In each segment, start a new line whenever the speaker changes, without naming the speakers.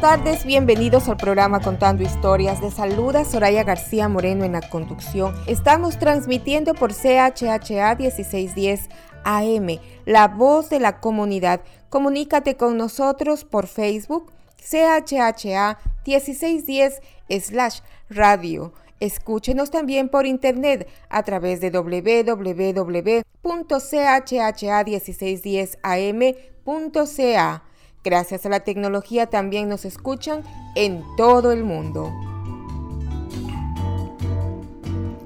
Buenas tardes, bienvenidos al programa Contando Historias. De saluda Soraya García Moreno en la conducción. Estamos transmitiendo por CHHA 1610 AM, la voz de la comunidad. Comunícate con nosotros por Facebook, CHHA 1610 slash radio. Escúchenos también por internet a través de www.chha1610am.ca. Gracias a la tecnología también nos escuchan en todo el mundo.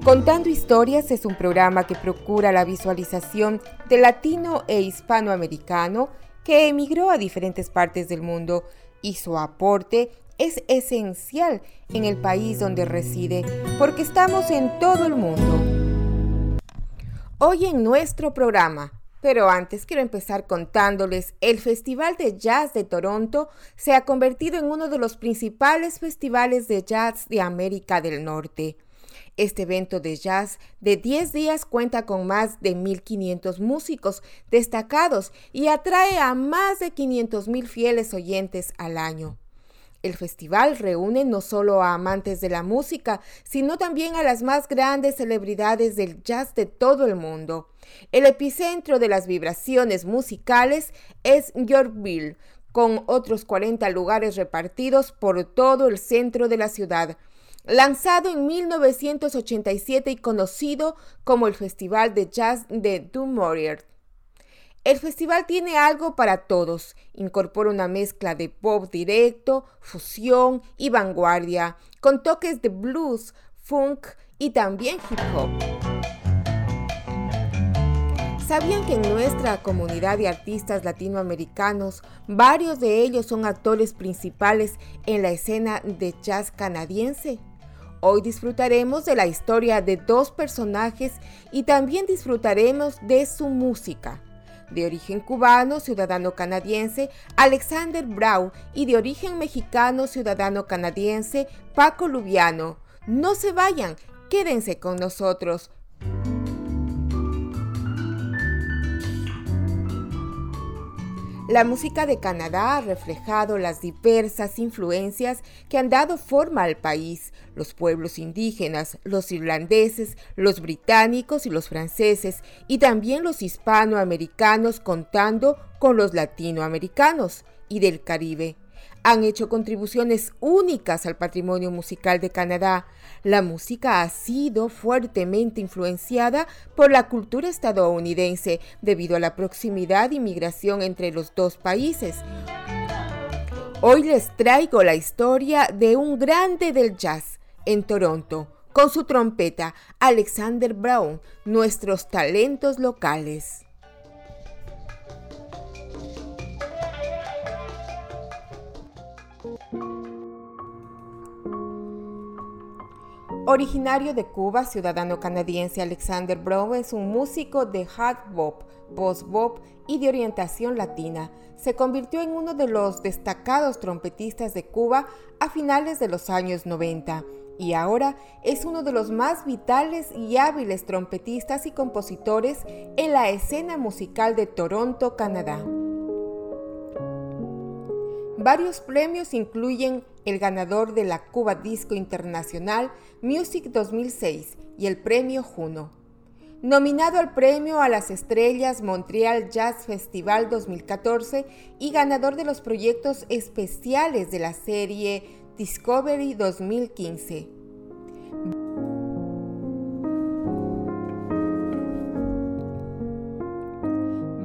Contando Historias es un programa que procura la visualización de latino e hispanoamericano que emigró a diferentes partes del mundo y su aporte es esencial en el país donde reside porque estamos en todo el mundo. Hoy en nuestro programa pero antes quiero empezar contándoles, el Festival de Jazz de Toronto se ha convertido en uno de los principales festivales de jazz de América del Norte. Este evento de jazz de 10 días cuenta con más de 1.500 músicos destacados y atrae a más de 500.000 fieles oyentes al año. El festival reúne no solo a amantes de la música, sino también a las más grandes celebridades del jazz de todo el mundo. El epicentro de las vibraciones musicales es Yorkville, con otros 40 lugares repartidos por todo el centro de la ciudad. Lanzado en 1987 y conocido como el Festival de Jazz de Dumorier. El festival tiene algo para todos. Incorpora una mezcla de pop directo, fusión y vanguardia, con toques de blues, funk y también hip hop. ¿Sabían que en nuestra comunidad de artistas latinoamericanos, varios de ellos son actores principales en la escena de jazz canadiense? Hoy disfrutaremos de la historia de dos personajes y también disfrutaremos de su música de origen cubano, ciudadano canadiense, Alexander Brau, y de origen mexicano, ciudadano canadiense, Paco Lubiano. No se vayan, quédense con nosotros. La música de Canadá ha reflejado las diversas influencias que han dado forma al país, los pueblos indígenas, los irlandeses, los británicos y los franceses, y también los hispanoamericanos contando con los latinoamericanos y del Caribe han hecho contribuciones únicas al patrimonio musical de Canadá. La música ha sido fuertemente influenciada por la cultura estadounidense debido a la proximidad y migración entre los dos países. Hoy les traigo la historia de un grande del jazz en Toronto, con su trompeta, Alexander Brown, nuestros talentos locales. Originario de Cuba, ciudadano canadiense Alexander Brown es un músico de hard bop, post bop y de orientación latina. Se convirtió en uno de los destacados trompetistas de Cuba a finales de los años 90 y ahora es uno de los más vitales y hábiles trompetistas y compositores en la escena musical de Toronto, Canadá. Varios premios incluyen el ganador de la Cuba Disco Internacional Music 2006 y el premio Juno. Nominado al premio a las estrellas Montreal Jazz Festival 2014 y ganador de los proyectos especiales de la serie Discovery 2015.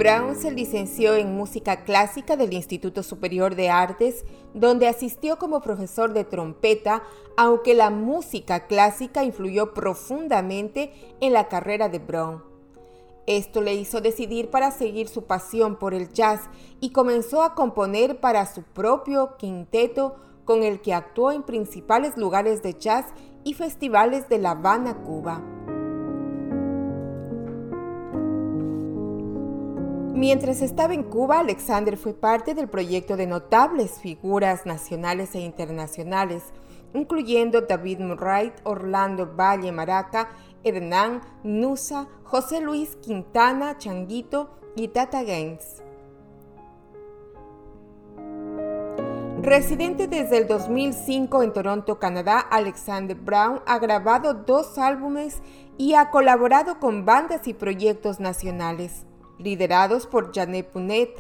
Brown se licenció en música clásica del Instituto Superior de Artes, donde asistió como profesor de trompeta, aunque la música clásica influyó profundamente en la carrera de Brown. Esto le hizo decidir para seguir su pasión por el jazz y comenzó a componer para su propio quinteto con el que actuó en principales lugares de jazz y festivales de La Habana, Cuba. Mientras estaba en Cuba, Alexander fue parte del proyecto de notables figuras nacionales e internacionales, incluyendo David Murray, Orlando Valle Maraca, Hernán Nusa, José Luis Quintana Changuito y Tata Gaines. Residente desde el 2005 en Toronto, Canadá, Alexander Brown ha grabado dos álbumes y ha colaborado con bandas y proyectos nacionales, liderados por Janet Punet,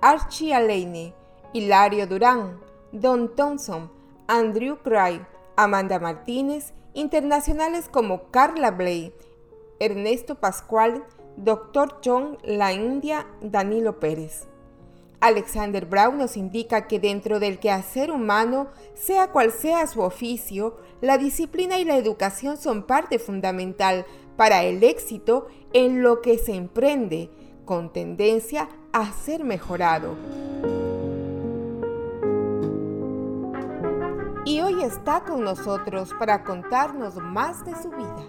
Archie Alaine, Hilario Durán, Don Thompson, Andrew Cray, Amanda Martínez, internacionales como Carla Bley, Ernesto Pascual, Dr. John La India, Danilo Pérez. Alexander Brown nos indica que dentro del quehacer humano, sea cual sea su oficio, la disciplina y la educación son parte fundamental para el éxito en lo que se emprende, con tendencia a ser mejorado. Y hoy está con nosotros para contarnos más de su vida.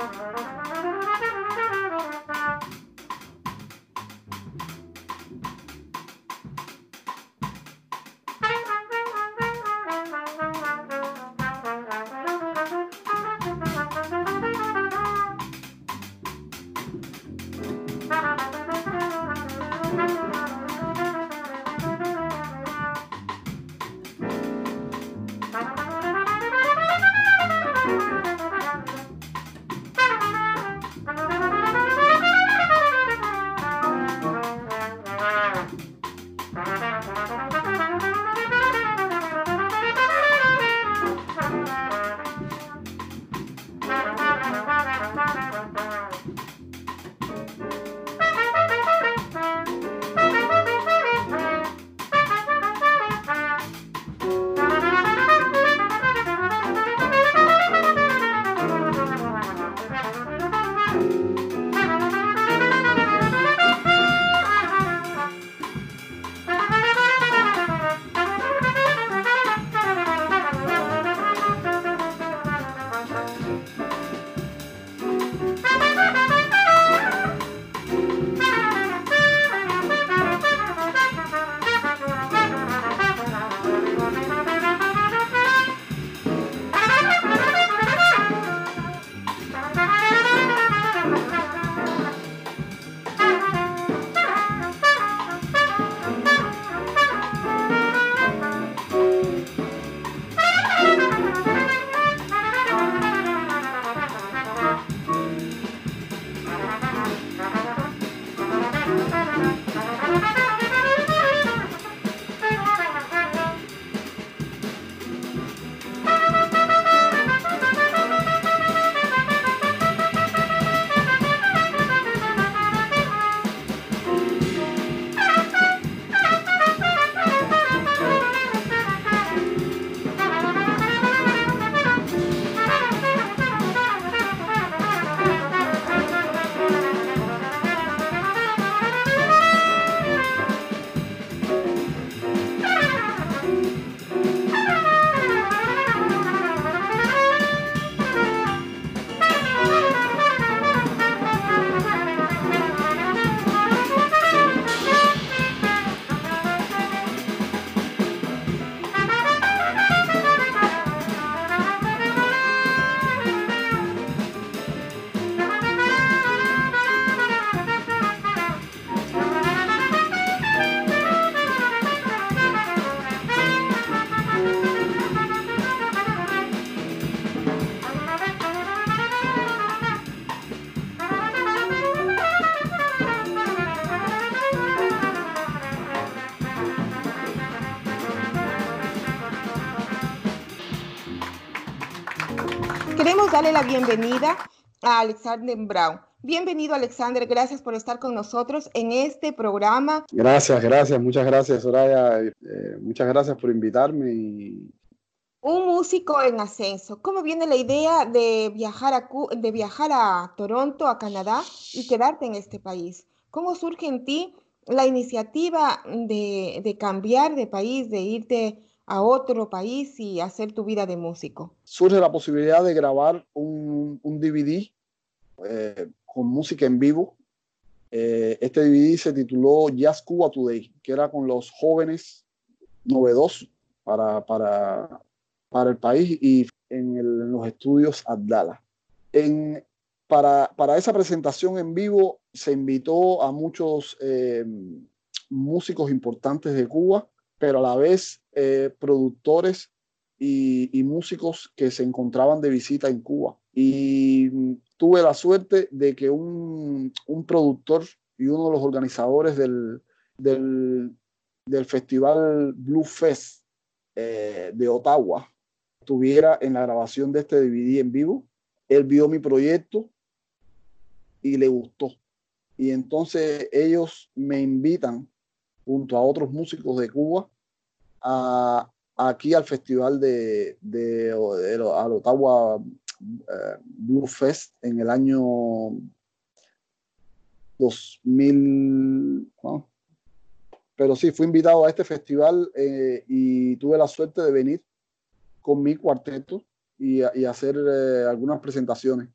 Thank you. La bienvenida a Alexander Brown. Bienvenido Alexander, gracias por estar con nosotros en este programa.
Gracias, gracias, muchas gracias Soraya, eh, muchas gracias por invitarme. Y...
Un músico en ascenso, ¿cómo viene la idea de viajar, a, de viajar a Toronto, a Canadá y quedarte en este país? ¿Cómo surge en ti la iniciativa de, de cambiar de país, de irte a otro país y hacer tu vida de músico?
Surge la posibilidad de grabar un, un DVD eh, con música en vivo. Eh, este DVD se tituló Jazz Cuba Today, que era con los jóvenes novedosos para, para, para el país y en, los estudios Abdala. En, para, para, esa presentación en vivo se invitó a muchos eh, músicos importantes de Cuba, pero a la vez eh, productores y, músicos que se encontraban de visita en Cuba. Y tuve la suerte de que un, un productor y uno de los organizadores del, del, del festival Blue Fest eh, de Ottawa estuviera en la grabación de este DVD en vivo. Él vio mi proyecto y le gustó. Y entonces ellos me invitan junto a otros músicos de Cuba aquí al festival de, de, de, Ottawa eh, Blue Fest en el año 2000. Pero sí, fui invitado a este festival eh, y tuve la suerte de venir con mi cuarteto y, y hacer eh, algunas presentaciones.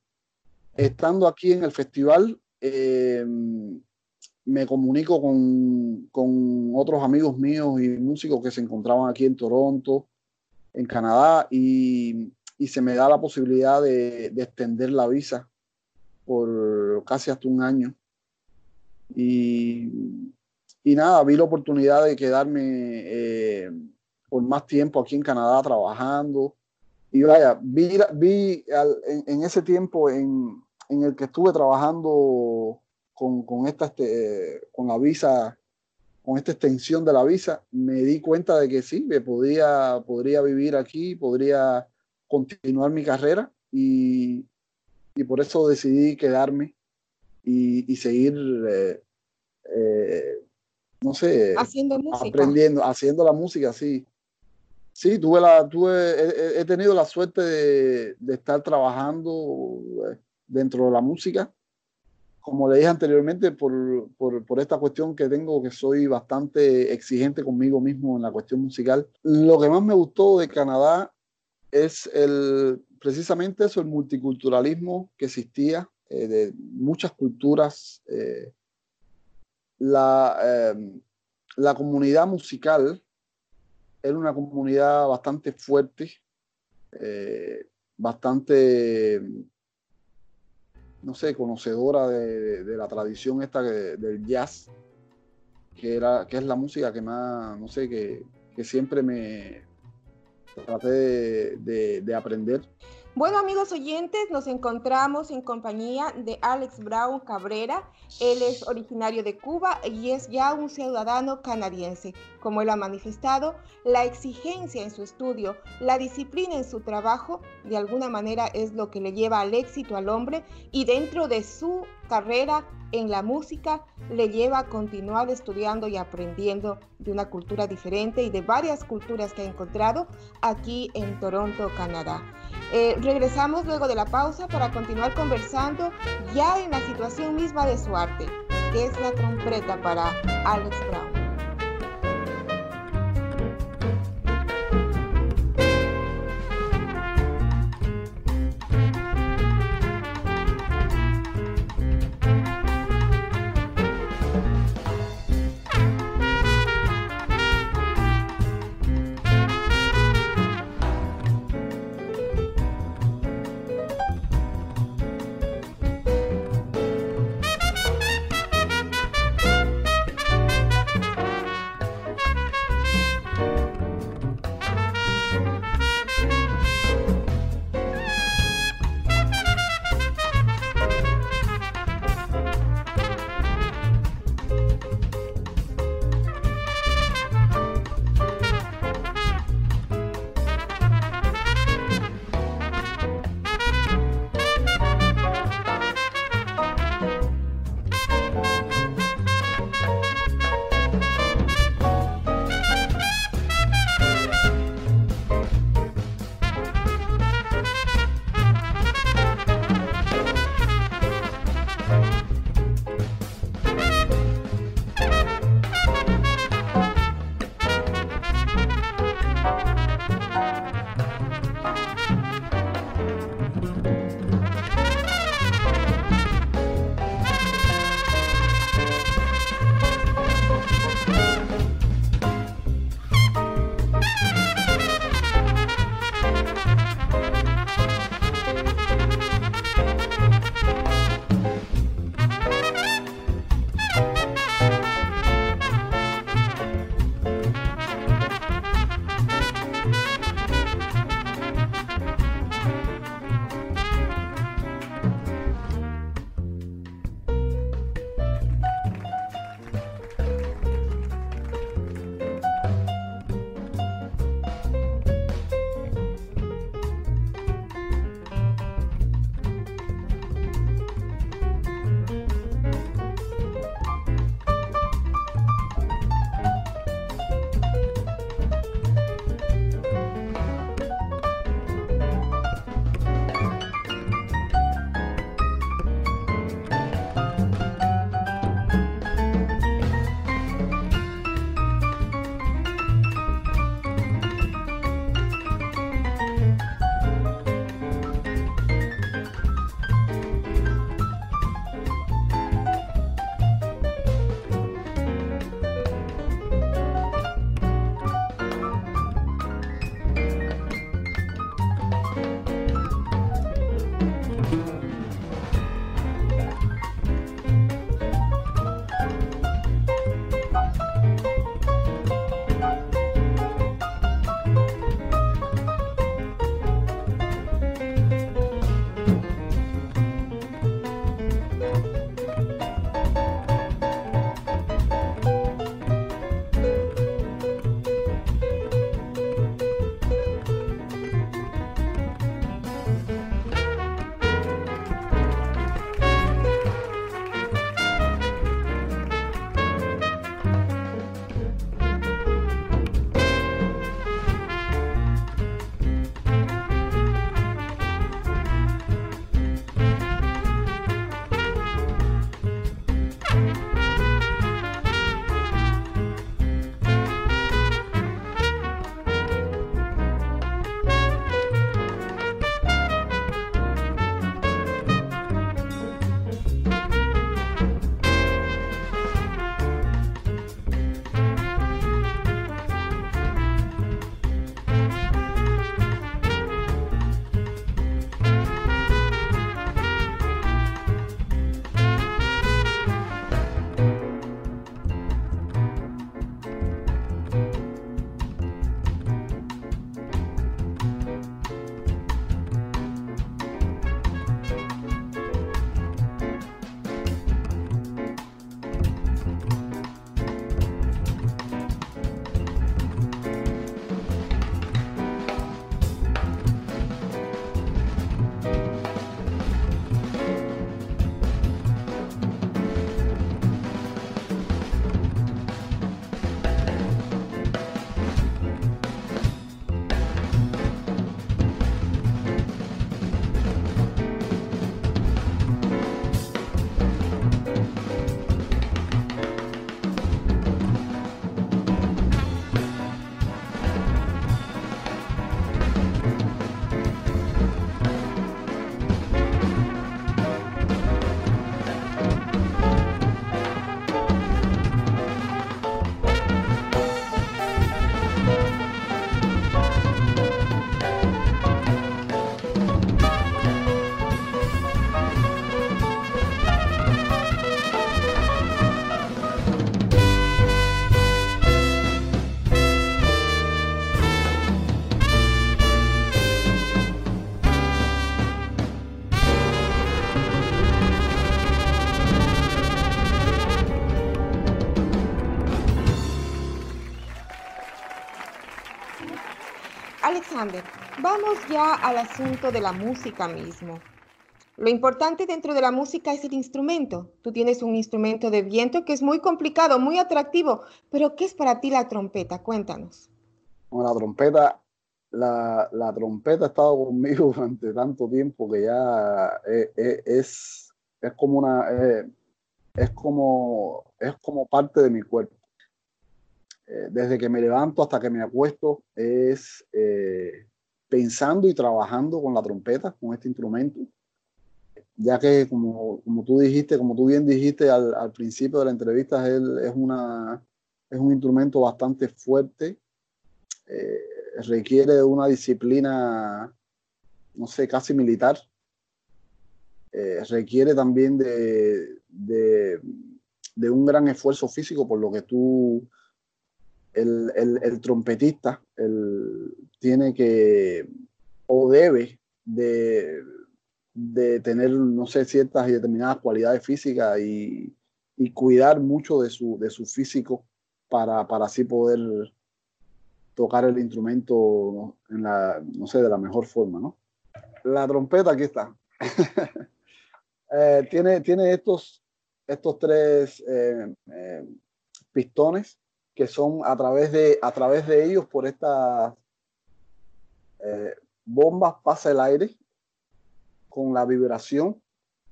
Estando aquí en el festival, me comunico con, con, otros amigos míos y músicos que se encontraban aquí en Toronto, en Canadá, y y se me da la posibilidad de, extender la visa por casi hasta un año. Y, y nada, vi la oportunidad de quedarme eh, por más tiempo aquí en Canadá trabajando. Y vaya, vi, vi en, ese tiempo en, en, el que estuve trabajando con, con esta, este, con la visa, con esta extensión de la visa, me di cuenta de que sí, que podría, podría vivir aquí, podría continuar mi carrera y, y por eso decidí quedarme y, y seguir, eh, eh, no sé,
haciendo música.
aprendiendo, haciendo la música, sí. Sí, tuve la, tuve, he, tenido la suerte de, de, estar trabajando eh, dentro de la música. Como le dije anteriormente, por, por, por, esta cuestión que tengo, que soy bastante exigente conmigo mismo en la cuestión musical. Lo que más me gustó de Canadá es el, precisamente eso, el multiculturalismo que existía eh, de muchas culturas. Eh, la, em, la, comunidad musical era una comunidad bastante fuerte, eh, bastante, no sé, conocedora de, de la tradición esta del jazz, que, era, que es la música que más, no sé, que, que siempre me, traté de, aprender.
Bueno, amigos oyentes, nos encontramos en compañía de Alex Brown Cabrera. Él es originario de Cuba y es ya un ciudadano canadiense. Como él ha manifestado, la exigencia en su estudio, la disciplina en su trabajo, de alguna manera es lo que le lleva al éxito al hombre y dentro de su carrera en la música le lleva a continuar estudiando y aprendiendo de una cultura diferente y de varias culturas que ha encontrado aquí en Toronto, Canadá. Eh, regresamos luego de la pausa para continuar conversando ya en la situación misma de su arte, que es la trompeta para Alex Brown. Vamos ya al asunto de la música mismo. Lo importante dentro de la música es el instrumento. Tú tienes un instrumento de viento que es muy complicado, muy atractivo, pero ¿qué es para ti la trompeta? Cuéntanos.
Bueno, la trompeta, la, la trompeta ha estado conmigo durante tanto tiempo que ya eh, eh, es, es, como una eh, es como es como parte de mi cuerpo. Desde que me levanto hasta que me acuesto es pensando y trabajando con la trompeta, con este instrumento. Ya que como, como, tú dijiste, como tú bien dijiste al, al principio de la entrevista, es, es, una, es un instrumento bastante fuerte, eh, requiere de una disciplina, no sé, casi militar, eh, requiere también de, de, de, un gran esfuerzo físico, por lo que tú, el, el, trompetista, el, tiene que o debe de de tener, no sé, ciertas y determinadas cualidades físicas y, y cuidar mucho de su, de su físico para, para, así poder tocar el instrumento en la, no sé, de la mejor forma, ¿no? La trompeta aquí está. eh, tiene, tiene estos, estos tres eh, eh, pistones que son a través de, a través de ellos, por estas eh, bombas pasa el aire con la vibración,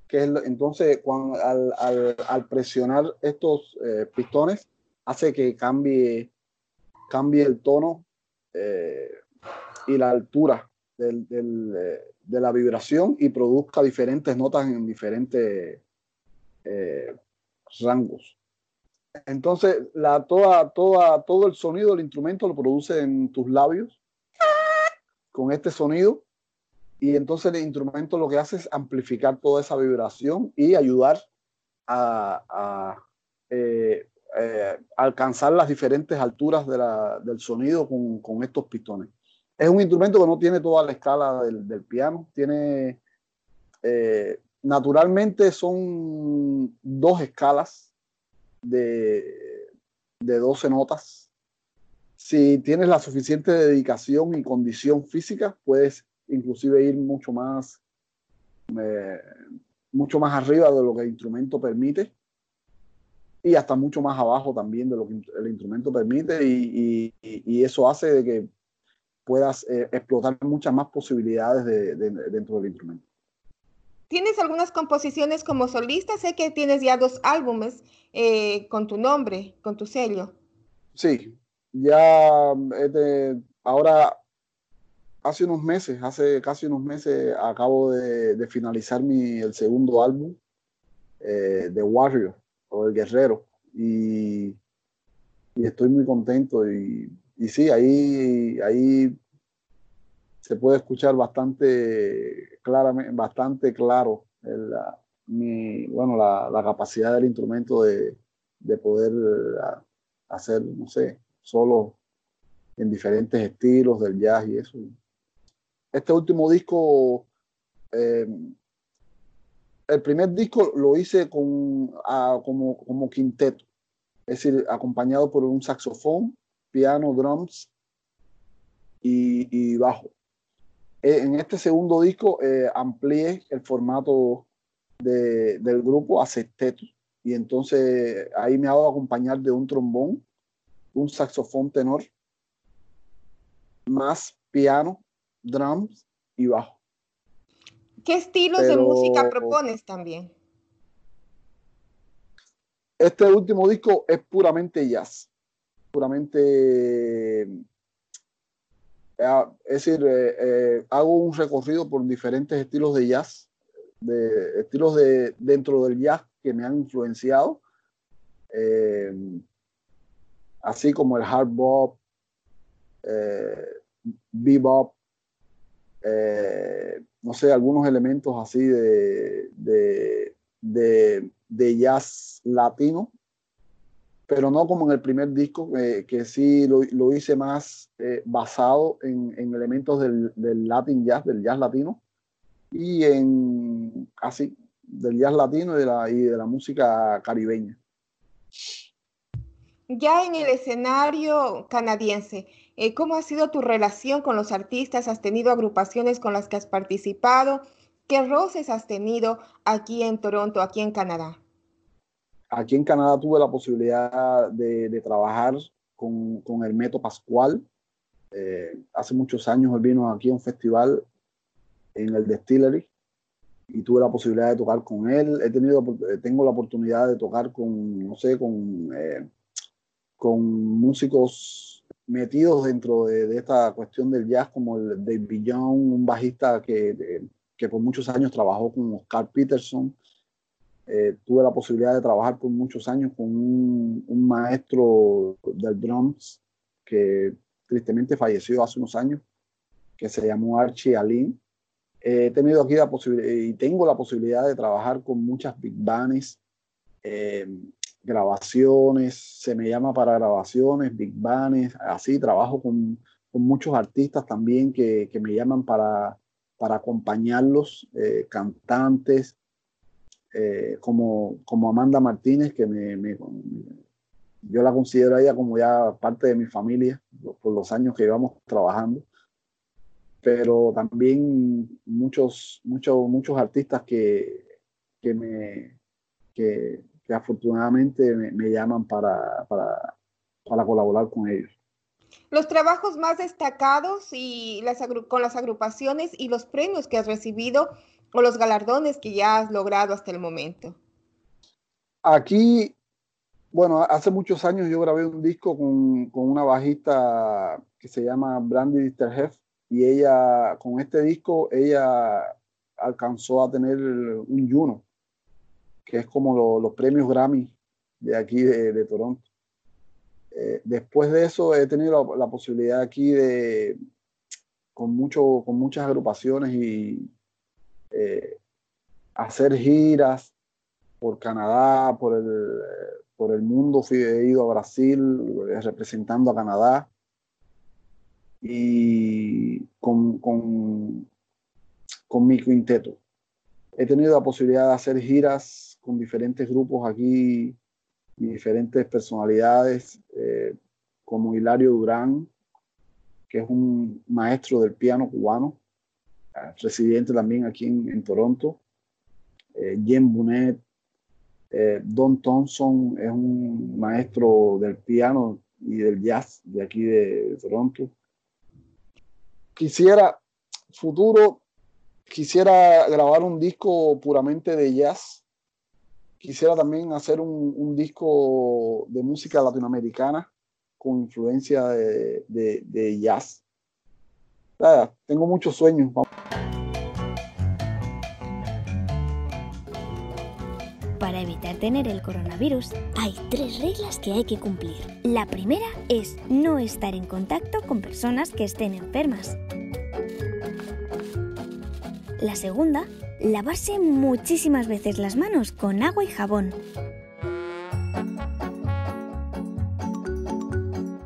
que es entonces cuando, al, presionar estos eh, pistones hace que cambie, cambie el tono eh, y la altura de la vibración y produzca diferentes notas en diferentes rangos. Entonces, la, toda, toda, todo el sonido del instrumento lo produce en tus labios con este sonido. Y entonces el instrumento lo que hace es amplificar toda esa vibración y ayudar a, eh, eh, alcanzar las diferentes alturas del sonido con, estos pistones. Es un instrumento que no tiene toda la escala del, piano, tiene eh, naturalmente son dos escalas de, de 12 notas. Si tienes la suficiente dedicación y condición física, puedes inclusive ir mucho más, eh, mucho más arriba de lo que el instrumento permite y hasta mucho más abajo también de lo que el instrumento permite y, eso hace de que puedas eh, explotar muchas más posibilidades dentro del instrumento.
¿Tienes algunas composiciones como solista? Sé que tienes ya dos álbumes eh, con tu nombre, con tu sello.
Sí, ya ahora hace unos meses, hace casi unos meses, acabo de, finalizar mi, el segundo álbum eh, de Warrior o El Guerrero y, y estoy muy contento y, y, sí, ahí, ahí se puede escuchar bastante claramente, bastante claro el, mi, bueno, la, la, capacidad del instrumento de, de poder hacer, no sé, solo en diferentes estilos del jazz y eso este último disco, eh, el primer disco lo hice con, como, como quinteto, es decir, acompañado por un saxofón, piano, drums y, bajo. Eh, en este segundo disco eh, amplié el formato del grupo a sexteto y entonces ahí me hago acompañar de un trombón, un saxofón tenor, más piano drums y bajo.
¿Qué estilos de música propones también?
Este último disco es puramente jazz, puramente, es decir, eh, eh, hago un recorrido por diferentes estilos de jazz, de estilos de dentro del jazz que me han influenciado, así como el hard bop, bebop, eh, no sé, algunos elementos así de, de, jazz latino, pero no como en el primer disco, eh, que sí lo, hice más eh, basado en, elementos del, del, Latin jazz, del jazz latino, y en así, del jazz latino y de la, y de la música caribeña.
Ya en el escenario canadiense, Eh, ¿Cómo ha sido tu relación con los artistas? ¿Has tenido agrupaciones con las que has participado? ¿Qué roces has tenido aquí en Toronto, aquí en Canadá?
Aquí en Canadá tuve la posibilidad de, trabajar con, con Hermeto Pascual. Eh, hace muchos años él vino aquí a un festival en el Distillery y tuve la posibilidad de tocar con él. He tenido, tengo la oportunidad de tocar con, no sé, con, eh, con músicos metidos dentro de, esta cuestión del jazz, como el David Young, un bajista que, que por muchos años trabajó con Oscar Peterson. Eh, tuve la posibilidad de trabajar por muchos años con un, maestro del drums que tristemente falleció hace unos años, que se llamó Archie Alin. He tenido aquí la posibilidad y tengo la posibilidad de trabajar con muchas big bands, eh, grabaciones, se me llama para grabaciones, big bands, así trabajo con, con muchos artistas también que, que, me llaman para, para acompañarlos, eh, cantantes, eh, como, como Amanda Martínez, que me, me, yo la considero ella como ya parte de mi familia por los años que llevamos trabajando pero también muchos, muchos, muchos artistas que, que me, que, afortunadamente me, llaman para, para, para, colaborar con ellos.
Los trabajos más destacados y las con las agrupaciones y los premios que has recibido o los galardones que ya has logrado hasta el momento.
Aquí, bueno, hace muchos años yo grabé un disco con, con una bajista que se llama Brandy Disterhef y ella, con este disco, ella alcanzó a tener un Juno, que es como los premios Grammy de aquí de, Toronto. Eh, después de eso he tenido la, posibilidad aquí de, con, mucho, con muchas agrupaciones y eh, hacer giras por Canadá, por el, por el mundo. Fui, he ido a Brasil representando a Canadá y con, con, con mi quinteto. He tenido la posibilidad de hacer giras con diferentes grupos aquí y diferentes personalidades, eh, como Hilario Durán, que es un maestro del piano cubano, eh, residente también aquí en, Toronto, eh, Jen Bunet, eh, Don Thompson es un maestro del piano y del jazz de aquí de Toronto quisiera, futuro, quisiera grabar un disco puramente de jazz. Quisiera también hacer un, disco de música latinoamericana con influencia de, jazz. Tengo muchos sueños.
Para evitar tener el coronavirus, hay tres reglas que hay que cumplir. La primera es no estar en contacto con personas que estén enfermas. La segunda, lavarse muchísimas veces las manos con agua y jabón.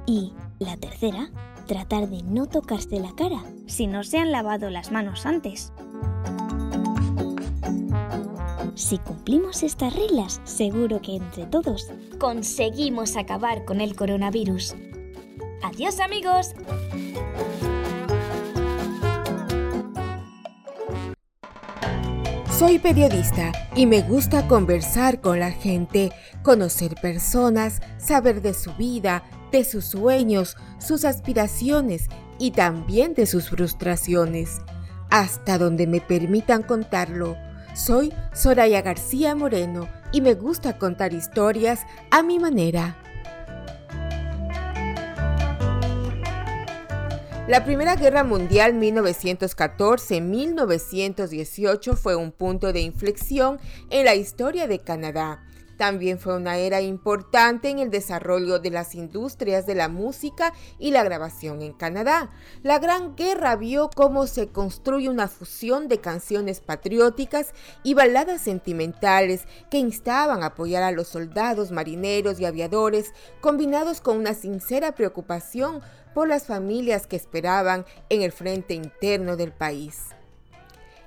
Y la tercera, tratar de no tocarse la cara si no se han lavado las manos antes. Si cumplimos estas reglas, seguro que entre todos conseguimos acabar con el coronavirus. Adiós amigos.
Soy periodista y me gusta conversar con la gente, conocer personas, saber de su vida, de sus sueños, sus aspiraciones y también de sus frustraciones, hasta donde me permitan contarlo. Soy Soraya García Moreno y me gusta contar historias a mi manera. La Primera Guerra Mundial 1914-1918 fue un punto de inflexión en la historia de Canadá también fue una era importante en el desarrollo de las industrias de la música y la grabación en Canadá. La Gran Guerra vio cómo se construye una fusión de canciones patrióticas y baladas sentimentales que instaban a apoyar a los soldados, marineros y aviadores, combinados con una sincera preocupación por las familias que esperaban en el frente interno del país.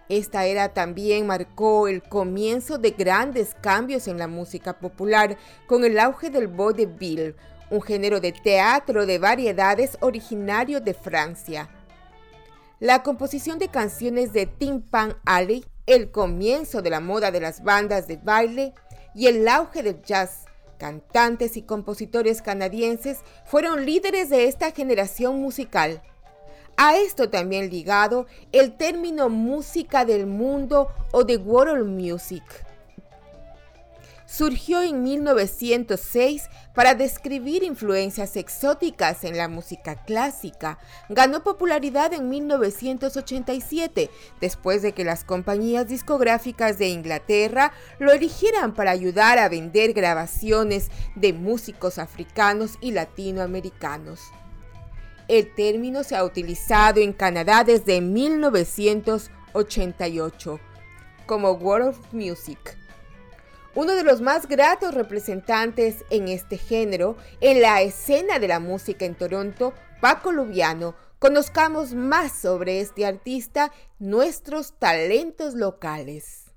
Esta era también marcó el comienzo de grandes cambios en la música popular con el auge del vaudeville, un género de teatro de variedades originario de Francia. La composición de canciones de Tim Pan Alley, el comienzo de la moda de las bandas de baile y el auge del jazz, cantantes y compositores canadienses fueron líderes de esta generación musical. A esto también ligado el término música del mundo o de world music surgió en 1906 para describir influencias exóticas en la música clásica. Ganó popularidad en 1987, después de que las compañías discográficas de Inglaterra lo eligieran para ayudar a vender grabaciones de músicos africanos y latinoamericanos. El término se ha utilizado en Canadá desde 1988 como World of Music uno de los más gratos representantes en este género en la escena de la música en Toronto, Paco Lubiano. Conozcamos más sobre este artista, nuestros talentos locales.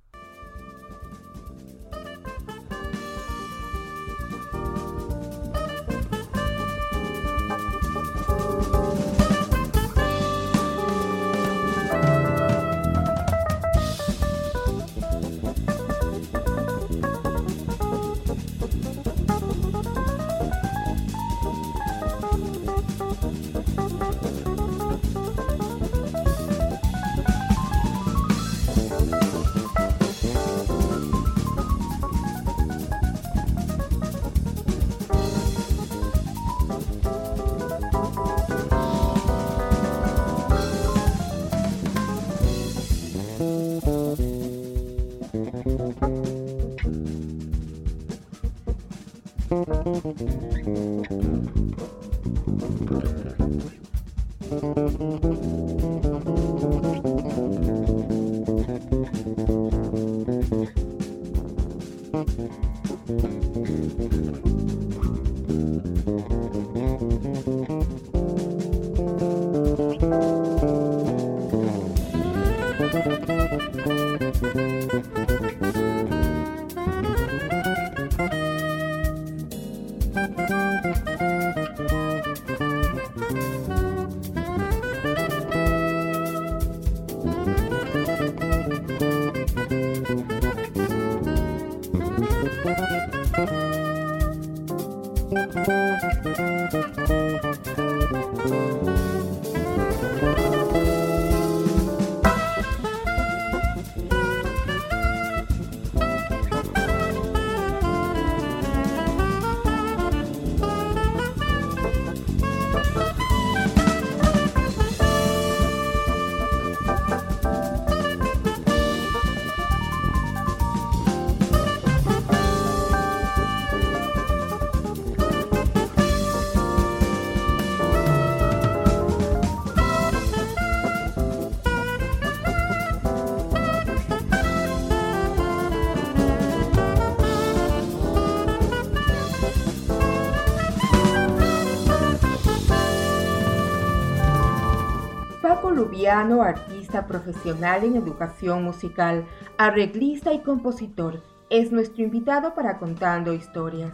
Lubiano, artista profesional en educación musical, arreglista y compositor, es nuestro invitado para Contando Historias.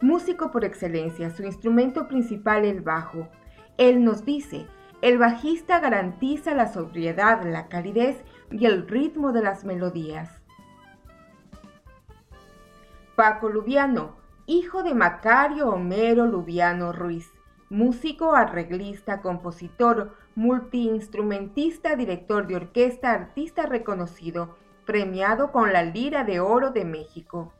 Músico por excelencia, su instrumento principal el bajo. Él nos dice, el bajista garantiza la sobriedad, la calidez y el ritmo de las melodías. Paco Lubiano, hijo de Macario Homero Lubiano Ruiz, músico, arreglista, compositor, multiinstrumentista, director de orquesta, artista reconocido, premiado con la Lira de Oro de México.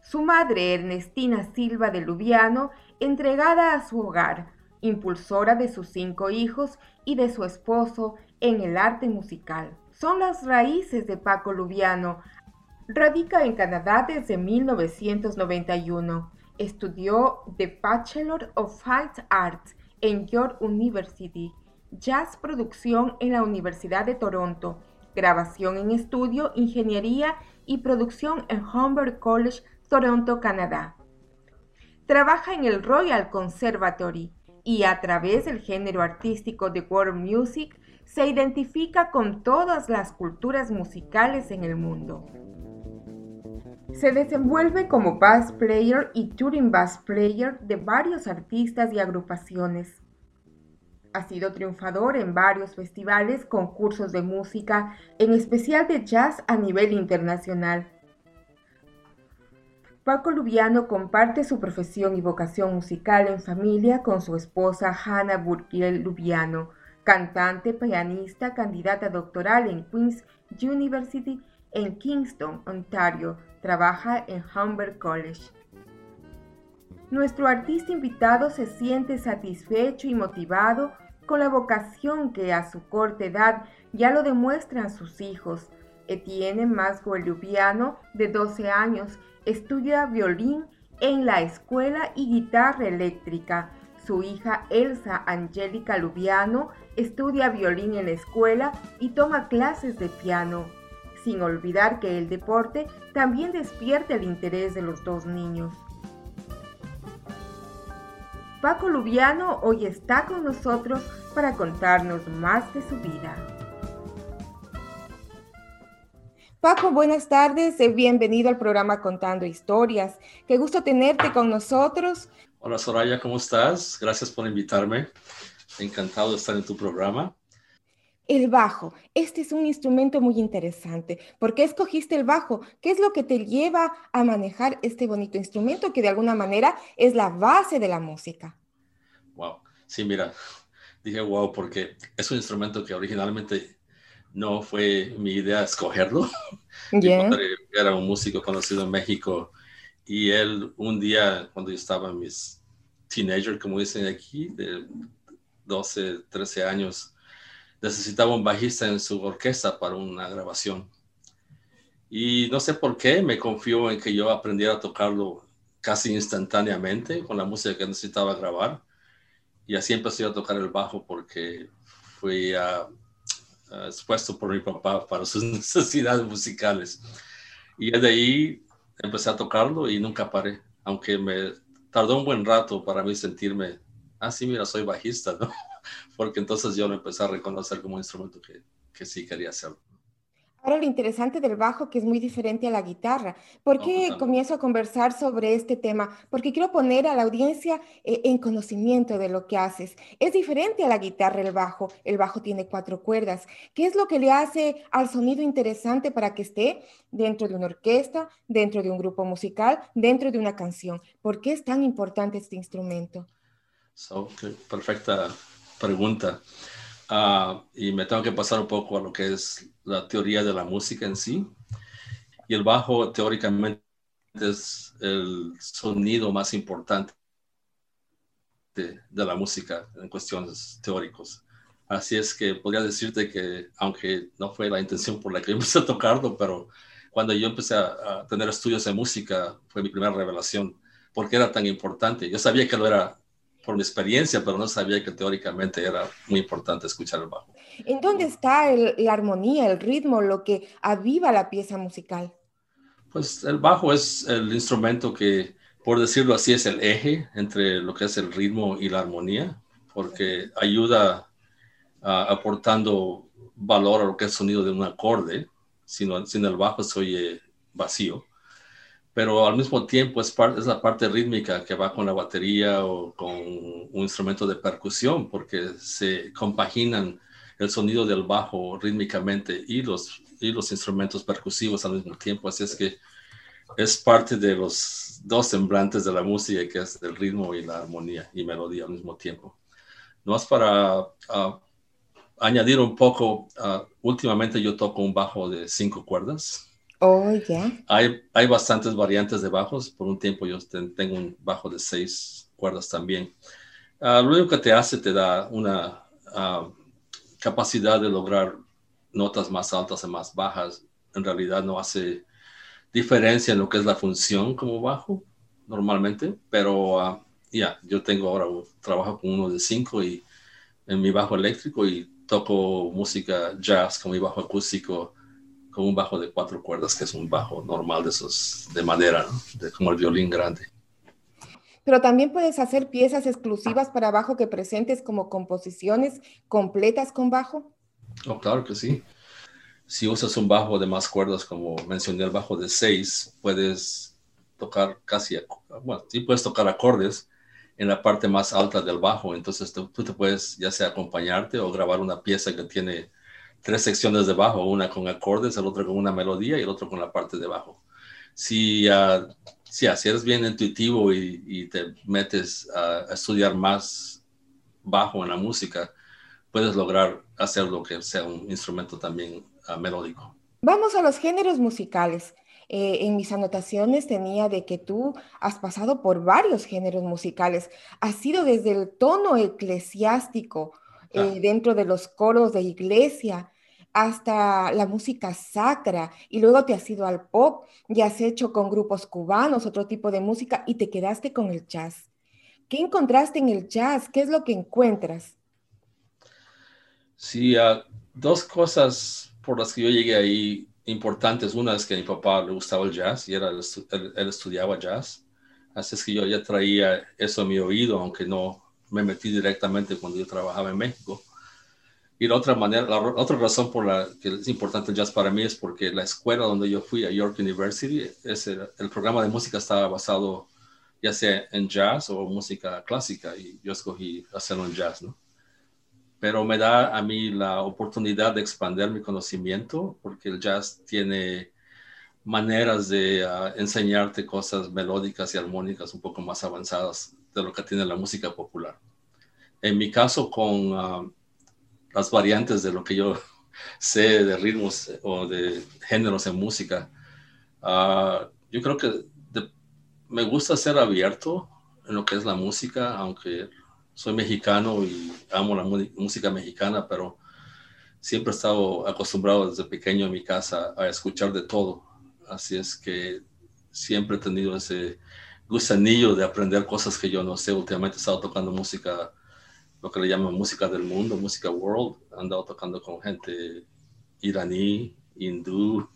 Su madre, Ernestina Silva de Lubiano, entregada a su hogar, impulsora de sus cinco hijos y de su esposo en el arte musical. Son las raíces de Paco Lubiano. Radica en Canadá desde 1991 Estudió The Bachelor of Fine Arts en York University, jazz producción en la Universidad de Toronto, grabación en estudio, ingeniería y producción en Humber College, Toronto, Canadá. Trabaja en el Royal Conservatory y a través del género artístico de world music se identifica con todas las culturas musicales en el mundo. Se desenvuelve como bass player y touring bass player de varios artistas y agrupaciones. Ha sido triunfador en varios festivales, concursos de música, en especial de jazz a nivel internacional. Paco Lubiano comparte su profesión y vocación musical en familia con su esposa Hannah Burkiel Lubiano, cantante, pianista, candidata doctoral en Queen's University en Kingston, Ontario. Trabaja en Humber College. Nuestro artista invitado se siente satisfecho y motivado con la vocación que a su corta edad ya lo demuestran sus hijos. Etienne Masgo Lubiano, de 12 años, estudia violín en la escuela y guitarra eléctrica. Su hija Elsa Angélica Lubiano estudia violín en la escuela y toma clases de piano sin olvidar que el deporte también despierta el interés de los dos niños. Paco Lubiano hoy está con nosotros para contarnos más de su vida. Paco, buenas tardes, eh, bienvenido al programa Contando Historias. Qué gusto tenerte con nosotros.
Hola Soraya, ¿cómo estás? Gracias por invitarme. Encantado de estar en tu programa.
El bajo. Este es un instrumento muy interesante. ¿Por qué escogiste el bajo? ¿Qué es lo que te lleva a manejar este bonito instrumento que de alguna manera es la base de la música?
Wow. Sí, mira, dije wow porque es un instrumento que originalmente no fue mi idea escogerlo. Mi padre era un músico conocido en México y él un día cuando yo estaba en mis teenager, como dicen aquí, de 12, 13 años, necesitaba un bajista en su orquesta para una grabación. Y no sé por qué me confió en que yo aprendiera a tocarlo casi instantáneamente con la música que necesitaba grabar. Y así empecé a tocar el bajo porque fui expuesto por mi papá para sus necesidades musicales. Y de ahí empecé a tocarlo y nunca paré, aunque me tardó un buen rato para mí sentirme, ah, sí, mira, soy bajista, ¿no? porque entonces yo lo empecé a reconocer como un instrumento que, que sí quería hacerlo.
Ahora lo interesante del bajo que es muy diferente a la guitarra. ¿Por qué comienzo a conversar sobre este tema? Porque quiero poner a la audiencia eh, en conocimiento de lo que haces. Es diferente a la guitarra el bajo. El bajo tiene cuatro cuerdas. ¿Qué es lo que le hace al sonido interesante para que esté dentro de una orquesta, dentro de un grupo musical, dentro de una canción? ¿Por qué es tan importante este instrumento?
perfecta pregunta. Ah, y me tengo que pasar un poco a lo que es la teoría de la música en sí. Y el bajo teóricamente es el sonido más importante de, de la música en cuestiones teóricas. Así es que podría decirte que, aunque no fue la intención por la que yo empecé a tocarlo, pero cuando yo empecé a, a tener estudios de música, fue mi primera revelación, porque era tan importante. Yo sabía que lo era por mi experiencia, pero no sabía que teóricamente era muy importante escuchar el bajo.
¿En dónde está la armonía, el ritmo, lo que aviva la pieza musical?
Pues el bajo es el instrumento que, por decirlo así, es el eje entre lo que es el ritmo y la armonía, porque ayuda aportando valor a lo que es el sonido de un acorde, sin, sin el bajo se oye vacío pero al mismo tiempo es, parte, es la parte rítmica que va con la batería o con un instrumento de percusión, porque se compaginan el sonido del bajo rítmicamente y los, y los instrumentos percusivos al mismo tiempo. Así es que es parte de los dos semblantes de la música, que es el ritmo y la armonía y melodía al mismo tiempo. No es para ah, añadir un poco, ah, últimamente yo toco un bajo de cinco cuerdas
Oh, ya.
Hay, hay bastantes variantes de bajos. Por un tiempo yo tengo un bajo de seis cuerdas también. Ah, lo único que te hace, te da una ah, capacidad de lograr notas más altas y más bajas. En realidad no hace diferencia en lo que es la función como bajo normalmente, pero ah, ya, yo tengo ahora, trabajo con uno de cinco y en mi bajo eléctrico y toco música jazz con mi bajo acústico con un bajo de cuatro cuerdas, que es un bajo normal de esos de madera, de, como el violín grande.
Pero también puedes hacer piezas exclusivas para bajo que presentes como composiciones completas con bajo.
Oh, claro que sí. si usas un bajo de más cuerdas, como mencioné el bajo de seis, puedes tocar casi, bueno, sí puedes tocar acordes en la parte más alta del bajo, entonces tú, te puedes ya sea acompañarte o grabar una pieza que tiene tres secciones de bajo, una con acordes, el otro con una melodía y el otro con la parte de bajo. Si, uh, si, eres bien intuitivo y, te metes a, estudiar más bajo en la música, puedes lograr hacer lo que sea un instrumento también ah, melódico.
Vamos a los géneros musicales. Eh, en mis anotaciones tenía de que tú has pasado por varios géneros musicales. Has sido desde el tono eclesiástico eh, dentro de los coros de iglesia hasta la música sacra y luego te has ido al pop y has hecho con grupos cubanos otro tipo de música y te quedaste con el jazz. ¿Qué encontraste en el jazz? ¿Qué es lo que encuentras?
Sí, uh, dos cosas por las que yo llegué ahí importantes. Una es que a mi papá le gustaba el jazz y era, él, estudiaba jazz. Así es que yo ya traía eso a mi oído, aunque no me metí directamente cuando yo trabajaba en México. Y la otra manera, la, otra razón por la que es importante el jazz para mí es porque la escuela donde yo fui, a York University, ese, el programa de música estaba basado ya sea en jazz o música clásica y yo escogí hacerlo en jazz, ¿no? pero me da a mí la oportunidad de expandir mi conocimiento porque el jazz tiene maneras de ah, enseñarte cosas melódicas y armónicas un poco más avanzadas de lo que tiene la música popular. En mi caso, con ah, las variantes de lo que yo sé de ritmos o de géneros en música, ah, yo creo que me gusta ser abierto en lo que es la música, aunque soy mexicano y amo la música mexicana, pero siempre he estado acostumbrado desde pequeño en mi casa a escuchar de todo. Así es que siempre he tenido ese gusanillo de aprender cosas que yo no sé. Últimamente he estado tocando música, lo que le llaman música del mundo, música world. He andado tocando con gente iraní, hindú,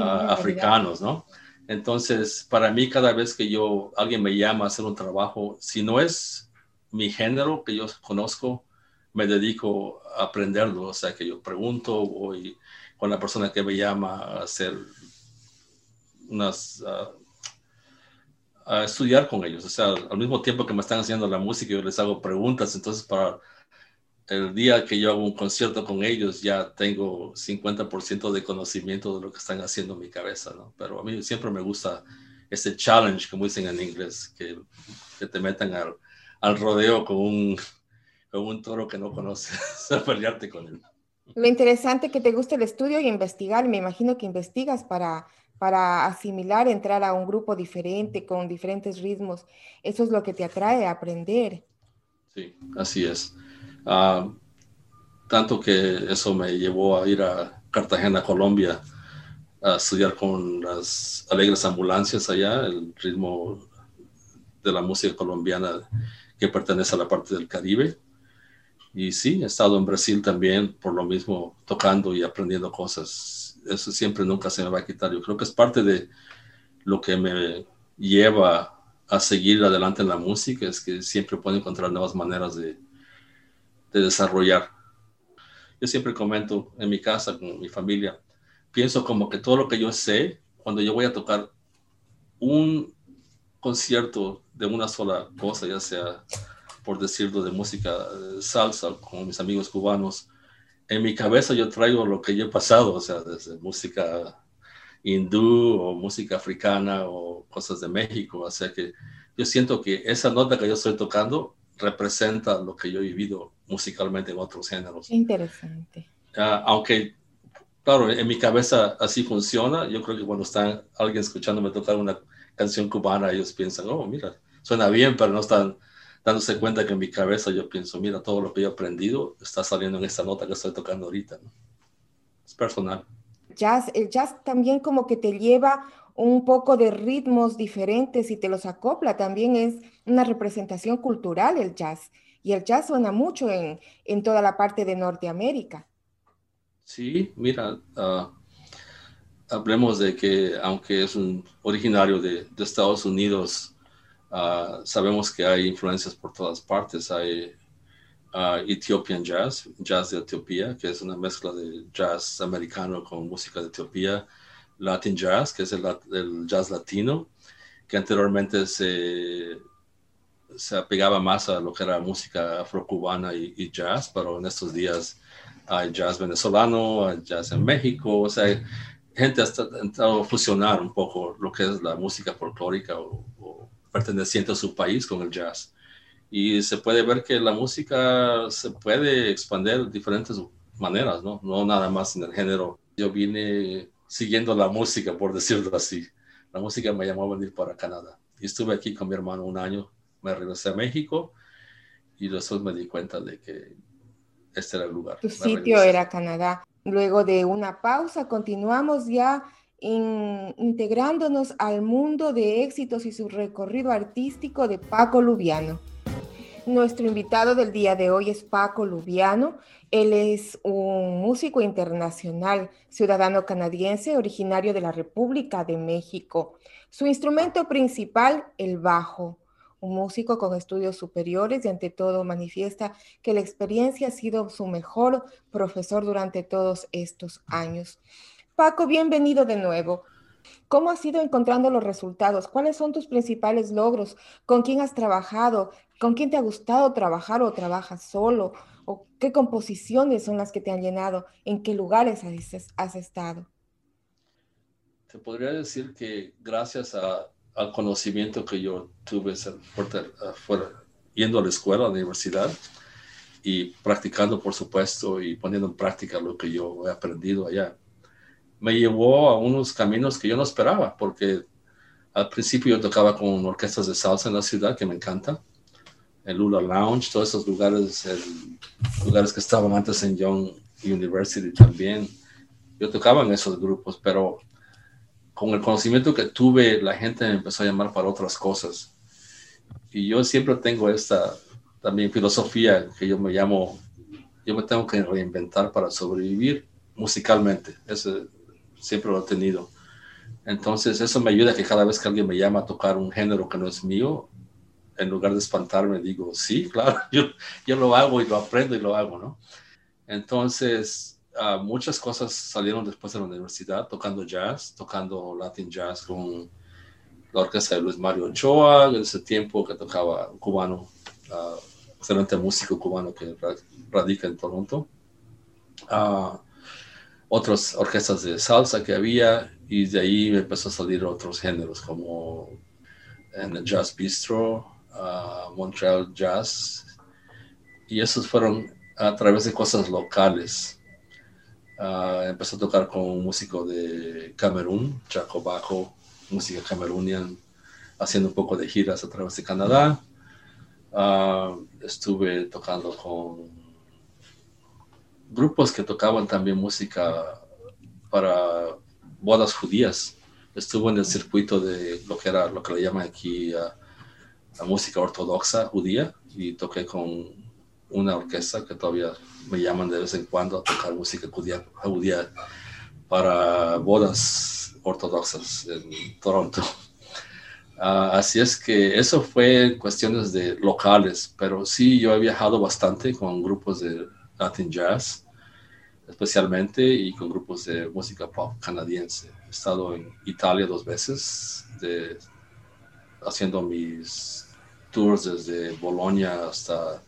ah, africanos, ¿no? Entonces, para mí, cada vez que yo, alguien me llama a hacer un trabajo, si no es mi género que yo conozco, me dedico a aprenderlo, o sea que yo pregunto, voy con la persona que me llama a hacer unas, a estudiar con ellos, o sea, al mismo tiempo que me están haciendo la música, yo les hago preguntas, entonces para el día que yo hago un concierto con ellos ya tengo 50% de conocimiento de lo que están haciendo en mi cabeza, ¿no? Pero a mí siempre me gusta ese challenge, como dicen en inglés, que, que te metan al al rodeo con un, con un toro que no conoces, a pelearte con él.
Lo interesante que te gusta el estudio y investigar, me imagino que investigas para, para asimilar, entrar a un grupo diferente, con diferentes ritmos. Eso es lo que te atrae a aprender.
Sí, así es. Ah, tanto que eso me llevó a ir a Cartagena, Colombia, a estudiar con las alegres ambulancias allá, el ritmo de la música colombiana que pertenece a la parte del Caribe. Y sí, he estado en Brasil también por lo mismo, tocando y aprendiendo cosas. Eso siempre nunca se me va a quitar. Yo creo que es parte de lo que me lleva a seguir adelante en la música, es que siempre puedo encontrar nuevas maneras de, de desarrollar. Yo siempre comento en mi casa con mi familia, pienso como que todo lo que yo sé, cuando yo voy a tocar un concierto de una sola cosa, ya sea, por decirlo, de música salsa con mis amigos cubanos, en mi cabeza yo traigo lo que yo he pasado, o sea, desde música hindú o música africana o cosas de México, o sea que yo siento que esa nota que yo estoy tocando representa lo que yo he vivido musicalmente en otros géneros.
Interesante.
Ah, aunque, claro, en mi cabeza así funciona, yo creo que cuando está alguien escuchándome tocar una canción cubana, ellos piensan, oh, mira, suena bien, pero no están dándose cuenta que en mi cabeza yo pienso, mira, todo lo que yo he aprendido está saliendo en esta nota que estoy tocando ahorita. Es personal.
Jazz, el jazz también como que te lleva un poco de ritmos diferentes y te los acopla. También es una representación cultural el jazz. Y el jazz suena mucho en, en toda la parte de Norteamérica.
Sí, mira, uh, hablemos de que aunque es un originario de, Estados Unidos, ah, sabemos que hay influencias por todas partes. Hay Ethiopian Jazz, jazz de Etiopía, que es una mezcla de jazz americano con música de Etiopía, Latin Jazz, que es el, jazz latino, que anteriormente se, se apegaba más a lo que era música afrocubana y, y jazz, pero en estos días hay jazz venezolano, hay jazz en México, o sea, gente ha intentado fusionar un poco lo que es la música folclórica o, o perteneciente a su país con el jazz y se puede ver que la música se puede expandir de diferentes maneras, ¿no? No nada más en el género. Yo vine siguiendo la música, por decirlo así. La música me llamó a venir para Canadá. Y estuve aquí con mi hermano un año, me regresé a México y después me di cuenta de que este era el lugar.
Tu sitio era Canadá. Luego de una pausa, continuamos ya integrándonos al mundo de éxitos y su recorrido artístico de Paco Lubiano. Nuestro invitado del día de hoy es Paco Lubiano. Él es un músico internacional, ciudadano canadiense, originario de la República de México. Su instrumento principal, el bajo. Un músico con estudios superiores y ante todo manifiesta que la experiencia ha sido su mejor profesor durante todos estos años. Paco, bienvenido de nuevo. ¿Cómo has ido encontrando los resultados? ¿Cuáles son tus principales logros? ¿Con quién has trabajado? ¿Con quién te ha gustado trabajar o trabajas solo? ¿O qué composiciones son las que te han llenado? ¿En qué lugares has, estado?
Te podría decir que gracias al conocimiento que yo tuve yendo a la escuela, a la universidad, y practicando, por supuesto, y poniendo en práctica lo que yo he aprendido allá me llevó a unos caminos que yo no esperaba, porque al principio yo tocaba con orquestas de salsa en la ciudad, que me encanta, el Lula Lounge, todos esos lugares, lugares que estaban antes en Young University también. Yo tocaba en esos grupos, pero con el conocimiento que tuve, la gente me empezó a llamar para otras cosas. Y yo siempre tengo esta también filosofía que yo me llamo, yo me tengo que reinventar para sobrevivir musicalmente. Ese, siempre lo he tenido. Entonces eso me ayuda que cada vez que alguien me llama a tocar un género que no es mío, en lugar de espantarme, digo, sí, claro, yo, yo lo hago y lo aprendo y lo hago, ¿no? Entonces, ah, muchas cosas salieron después de la universidad, tocando jazz, tocando Latin jazz con la orquesta de Luis Mario Ochoa, en ese tiempo que tocaba un cubano, uh, excelente músico cubano que radica en Toronto. Uh, otras orquestas de salsa que había y de ahí me empezó a salir otros géneros como en el Jazz Bistro, uh, Montreal Jazz y esos fueron a través de cosas locales. Uh, empecé a tocar con un músico de Camerún, Chaco Bajo, música camerunian, haciendo un poco de giras a través de Canadá. Uh, estuve tocando con grupos que tocaban también música para bodas judías. Estuvo en el circuito de lo que era lo que le llaman aquí la música ortodoxa judía y toqué con una orquesta que todavía me llaman de vez en cuando a tocar música judía, para bodas ortodoxas en Toronto. Uh, así es que eso fue cuestiones de locales, pero sí yo he viajado bastante con grupos de Latin Jazz, especialmente, y con grupos de música pop canadiense. He estado en Italia dos veces, haciendo mis tours desde Bolonia hasta,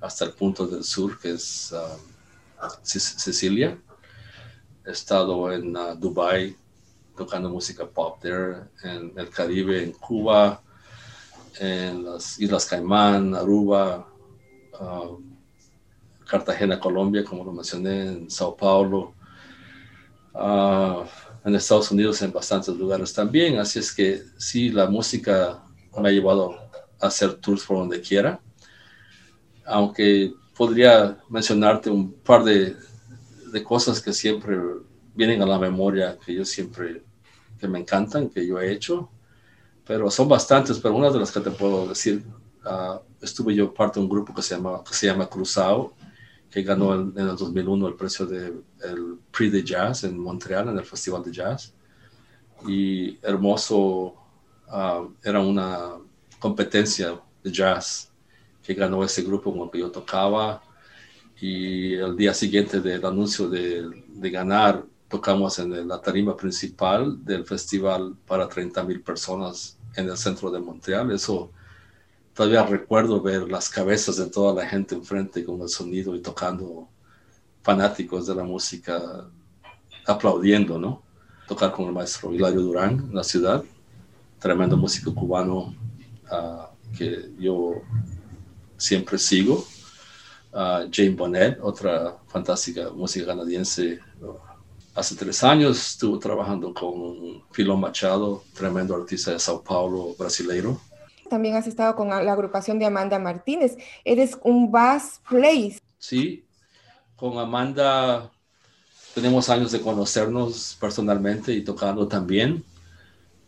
hasta el punto del sur, que es um, Sicilia. He estado en uh, Dubai tocando música pop there, en el Caribe, en Cuba, en las Islas Caimán, Aruba, uh, Cartagena, Colombia, como lo mencioné, en Sao Paulo, uh, en Estados Unidos, en bastantes lugares también. Así es que sí, la música me ha llevado a hacer tours por donde quiera. Aunque podría mencionarte un par de, de cosas que siempre vienen a la memoria, que yo siempre, que me encantan, que yo he hecho, pero son bastantes, pero una de las que te puedo decir, uh, estuve yo parte de un grupo que se llama, que se llama Cruzado, que ganó en, el 2001 el precio del el Prix de Jazz en Montreal, en el Festival de Jazz. Y hermoso, ah, era una competencia de jazz que ganó ese grupo con el que yo tocaba. Y el día siguiente del anuncio de, de ganar, tocamos en la tarima principal del festival para 30 mil personas en el centro de Montreal. Eso todavía recuerdo ver las cabezas de toda la gente enfrente con el sonido y tocando fanáticos de la música aplaudiendo, ¿no? Tocar con el maestro Hilario Durán en la ciudad, tremendo músico cubano uh, que yo siempre sigo. Uh, Jane Bonnet, otra fantástica música canadiense. Hace tres años estuve trabajando con Filón Machado, tremendo artista de Sao Paulo, brasileiro.
También has estado con la agrupación de Amanda Martínez. Eres un bass player.
Sí, con Amanda tenemos años de conocernos personalmente y tocando también.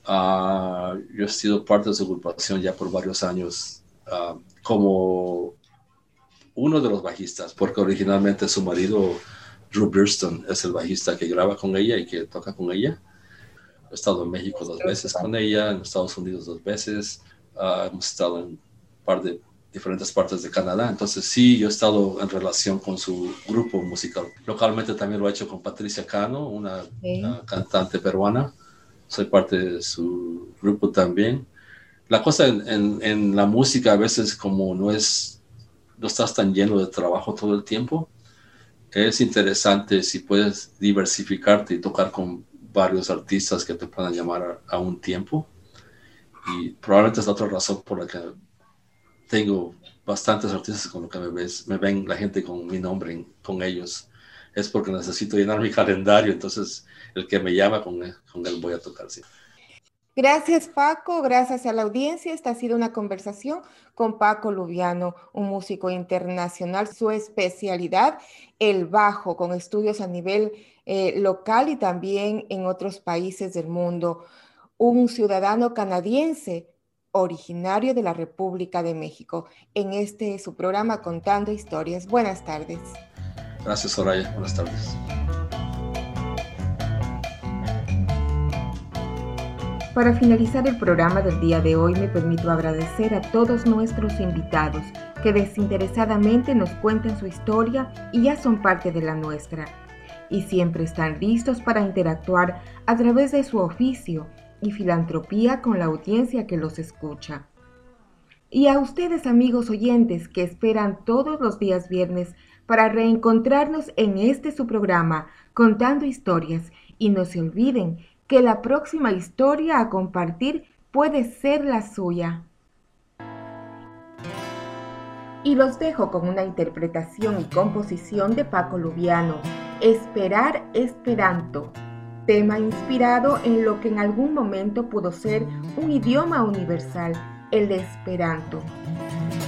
Uh, yo he sido parte de su agrupación ya por varios años uh, como uno de los bajistas, porque originalmente su marido, Drew Birston, es el bajista que graba con ella y que toca con ella. He estado en México dos veces con ella, en Estados Unidos dos veces. Uh, hemos estado en un par de diferentes partes de Canadá. Entonces sí, yo he estado en relación con su grupo musical. Localmente también lo he hecho con Patricia Cano, una, cantante peruana. Soy parte de su grupo también. La cosa en, en, la música a veces como no es, no estás tan lleno de trabajo todo el tiempo, es interesante si puedes diversificarte y tocar con varios artistas que te puedan llamar a, a un tiempo. Y probablemente es la otra razón por la que tengo bastantes artistas con lo que me, ves, me ven la gente con mi nombre con ellos. Es porque necesito llenar mi calendario, entonces el que me llama con él, con él voy a tocar. Sí.
Gracias Paco, gracias a la audiencia. Esta ha sido una conversación con Paco Lubiano, un músico internacional. Su especialidad, el bajo, con estudios a nivel eh, local y también en otros países del mundo. Un ciudadano canadiense originario de la República de México, en este su programa Contando Historias. Buenas tardes.
Gracias, Soraya. Buenas tardes.
Para finalizar el programa del día de hoy, me permito agradecer a todos nuestros invitados que desinteresadamente nos cuentan su historia y ya son parte de la nuestra. Y siempre están listos para interactuar a través de su oficio y filantropía con la audiencia que los escucha. Y a ustedes amigos oyentes que esperan todos los días viernes para reencontrarnos en este su programa contando historias y no se olviden que la próxima historia a compartir puede ser la suya. Y los dejo con una interpretación y composición de Paco Lubiano, Esperar Esperanto tema inspirado en lo que en algún momento pudo ser un idioma universal, el Esperanto.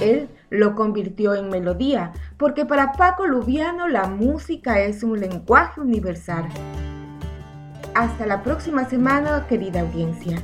Él lo convirtió en melodía, porque para Paco Lubiano la música es un lenguaje universal. Hasta la próxima semana, querida audiencia.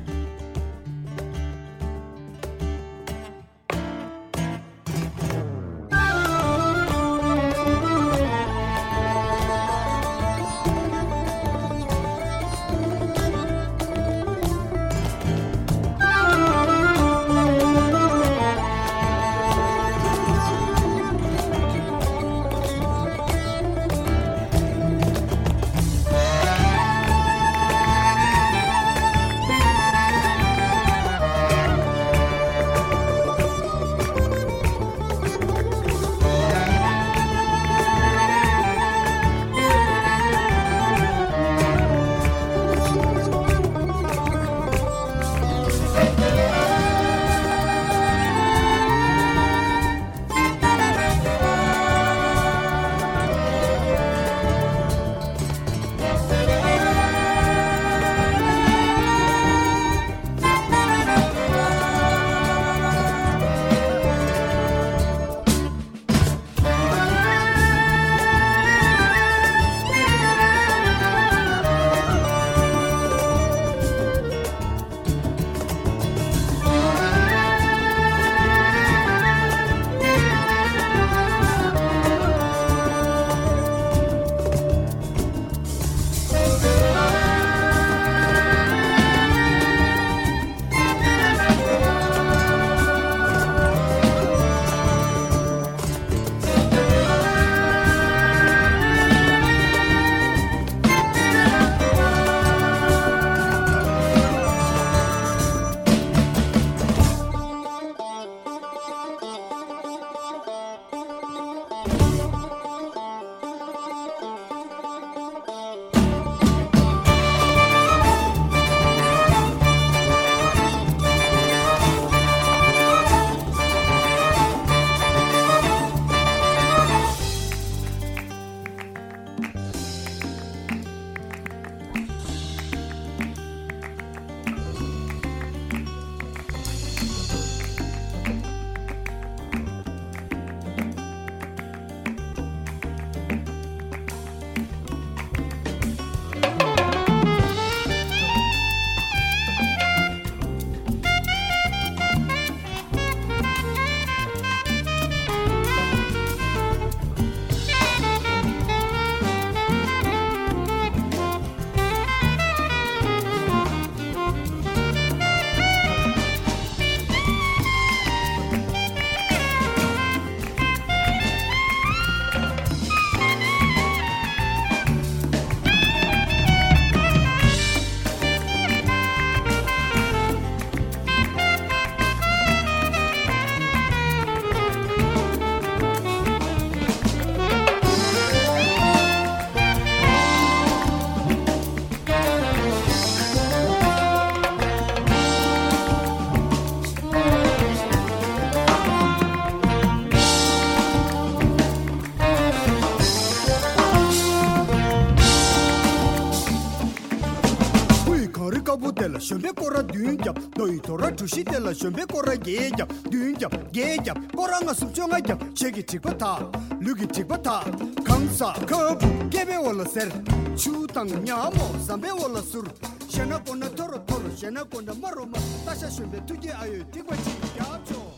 tushi tela shombe kora ge gyab, dun gyab, ge gyab, kora nga subcho nga gyab, shegi tikpa ta, lugi tikpa ta, kamsa, kabu, gebe wala ser, chu tang nyamo, zambe wala sur, shena kona toro toro, shena kona maro ma, tasha shombe tuge ayo, tikpa chigi gyab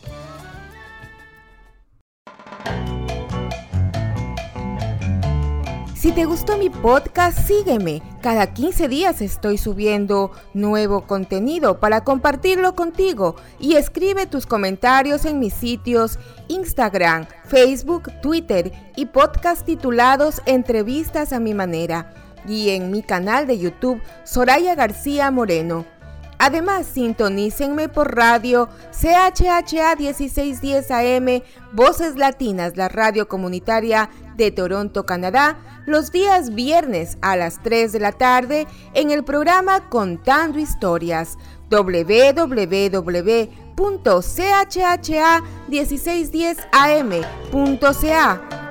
Si te gustó mi podcast, sígueme. Cada 15 días estoy subiendo nuevo contenido para compartirlo contigo y escribe tus comentarios en mis sitios Instagram, Facebook, Twitter y podcast titulados Entrevistas a mi manera y en mi canal de YouTube Soraya García Moreno. Además, sintonícenme por radio CHHA 1610 AM, Voces Latinas, la radio comunitaria de Toronto, Canadá, los días viernes a las 3 de la tarde en el programa Contando Historias www.chha1610am.ca